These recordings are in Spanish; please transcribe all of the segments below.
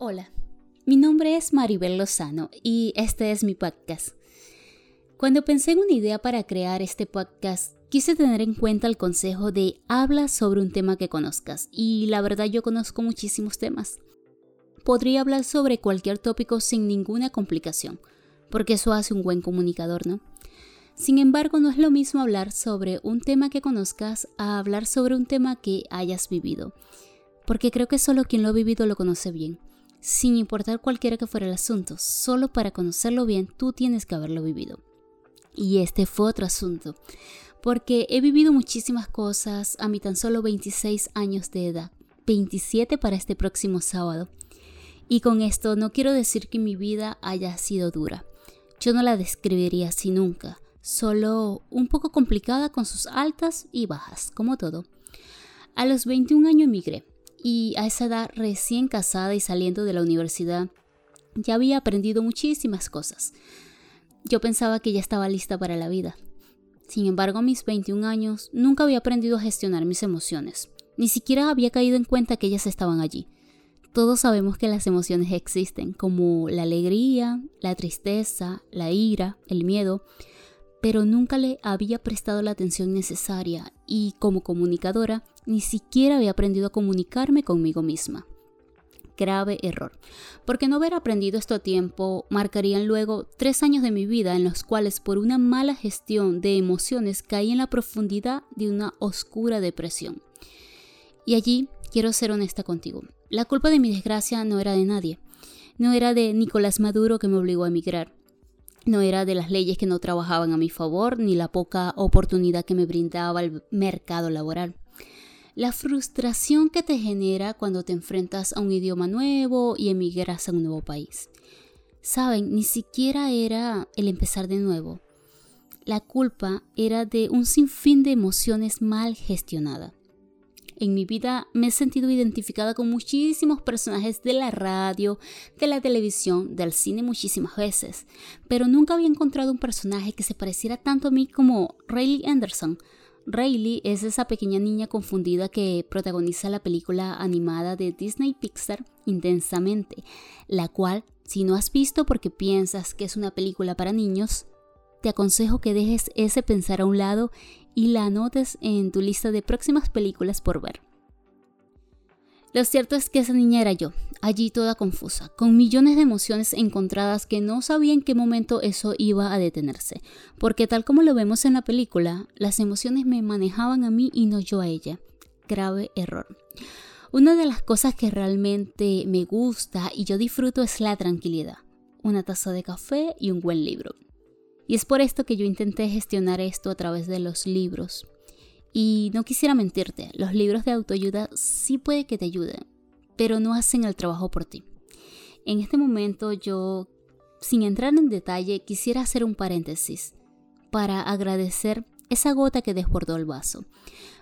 Hola, mi nombre es Maribel Lozano y este es mi podcast. Cuando pensé en una idea para crear este podcast, quise tener en cuenta el consejo de habla sobre un tema que conozcas y la verdad yo conozco muchísimos temas. Podría hablar sobre cualquier tópico sin ninguna complicación, porque eso hace un buen comunicador, ¿no? Sin embargo, no es lo mismo hablar sobre un tema que conozcas a hablar sobre un tema que hayas vivido, porque creo que solo quien lo ha vivido lo conoce bien sin importar cualquiera que fuera el asunto, solo para conocerlo bien tú tienes que haberlo vivido. Y este fue otro asunto, porque he vivido muchísimas cosas a mi tan solo 26 años de edad, 27 para este próximo sábado. Y con esto no quiero decir que mi vida haya sido dura. Yo no la describiría así nunca, solo un poco complicada con sus altas y bajas, como todo. A los 21 años emigré, y a esa edad recién casada y saliendo de la universidad, ya había aprendido muchísimas cosas. Yo pensaba que ya estaba lista para la vida. Sin embargo, a mis 21 años nunca había aprendido a gestionar mis emociones. Ni siquiera había caído en cuenta que ellas estaban allí. Todos sabemos que las emociones existen, como la alegría, la tristeza, la ira, el miedo, pero nunca le había prestado la atención necesaria y como comunicadora ni siquiera había aprendido a comunicarme conmigo misma. Grave error, porque no haber aprendido esto a tiempo marcarían luego tres años de mi vida en los cuales por una mala gestión de emociones caí en la profundidad de una oscura depresión. Y allí quiero ser honesta contigo. La culpa de mi desgracia no era de nadie. No era de Nicolás Maduro que me obligó a emigrar. No era de las leyes que no trabajaban a mi favor, ni la poca oportunidad que me brindaba el mercado laboral. La frustración que te genera cuando te enfrentas a un idioma nuevo y emigras a un nuevo país. Saben, ni siquiera era el empezar de nuevo. La culpa era de un sinfín de emociones mal gestionadas. En mi vida me he sentido identificada con muchísimos personajes de la radio, de la televisión, del cine muchísimas veces, pero nunca había encontrado un personaje que se pareciera tanto a mí como Rayleigh Anderson. Rayleigh es esa pequeña niña confundida que protagoniza la película animada de Disney Pixar Intensamente, la cual, si no has visto porque piensas que es una película para niños, te aconsejo que dejes ese pensar a un lado y la anotes en tu lista de próximas películas por ver. Lo cierto es que esa niña era yo, allí toda confusa, con millones de emociones encontradas que no sabía en qué momento eso iba a detenerse, porque tal como lo vemos en la película, las emociones me manejaban a mí y no yo a ella. Grave error. Una de las cosas que realmente me gusta y yo disfruto es la tranquilidad, una taza de café y un buen libro. Y es por esto que yo intenté gestionar esto a través de los libros. Y no quisiera mentirte, los libros de autoayuda sí puede que te ayuden, pero no hacen el trabajo por ti. En este momento yo, sin entrar en detalle, quisiera hacer un paréntesis para agradecer esa gota que desbordó el vaso,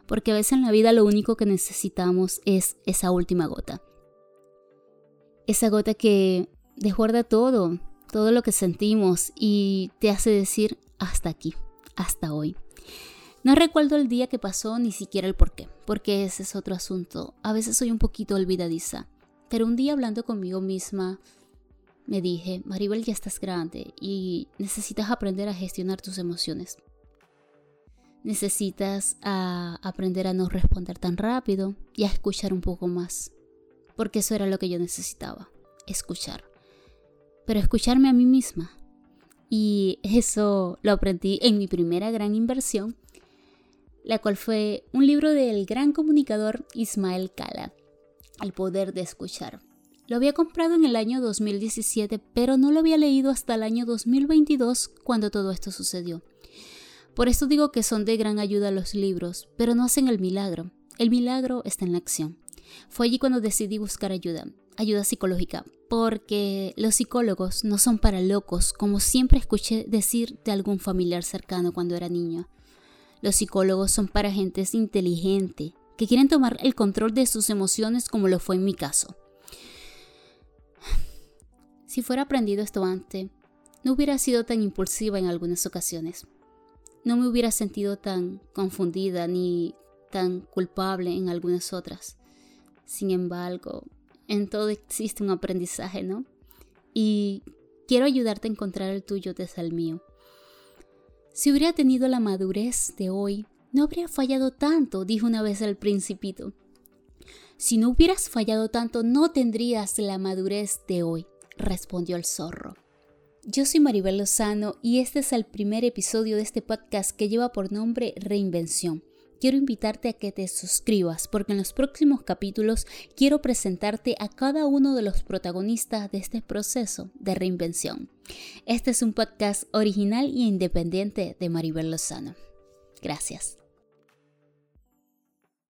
porque a veces en la vida lo único que necesitamos es esa última gota. Esa gota que desborda todo, todo lo que sentimos y te hace decir hasta aquí, hasta hoy. No recuerdo el día que pasó ni siquiera el por qué, porque ese es otro asunto. A veces soy un poquito olvidadiza, pero un día hablando conmigo misma me dije, Maribel ya estás grande y necesitas aprender a gestionar tus emociones. Necesitas a aprender a no responder tan rápido y a escuchar un poco más, porque eso era lo que yo necesitaba, escuchar pero escucharme a mí misma. Y eso lo aprendí en mi primera gran inversión, la cual fue un libro del gran comunicador Ismael Cala, El poder de escuchar. Lo había comprado en el año 2017, pero no lo había leído hasta el año 2022 cuando todo esto sucedió. Por esto digo que son de gran ayuda los libros, pero no hacen el milagro. El milagro está en la acción. Fue allí cuando decidí buscar ayuda, ayuda psicológica, porque los psicólogos no son para locos, como siempre escuché decir de algún familiar cercano cuando era niño. Los psicólogos son para gentes inteligente, que quieren tomar el control de sus emociones como lo fue en mi caso. Si fuera aprendido esto antes, no hubiera sido tan impulsiva en algunas ocasiones. No me hubiera sentido tan confundida ni tan culpable en algunas otras. Sin embargo, En todo existe un aprendizaje, ¿no? Y quiero ayudarte a encontrar el tuyo desde el mío. Si hubiera tenido la madurez de hoy, no habría fallado tanto, dijo una vez el principito. Si no hubieras fallado tanto, no tendrías la madurez de hoy, respondió el zorro. Yo soy Maribel Lozano y este es el primer episodio de este podcast que lleva por nombre Reinvención. Quiero invitarte a que te suscribas porque en los próximos capítulos quiero presentarte a cada uno de los protagonistas de este proceso de reinvención. Este es un podcast original y independiente de Maribel Lozano. Gracias.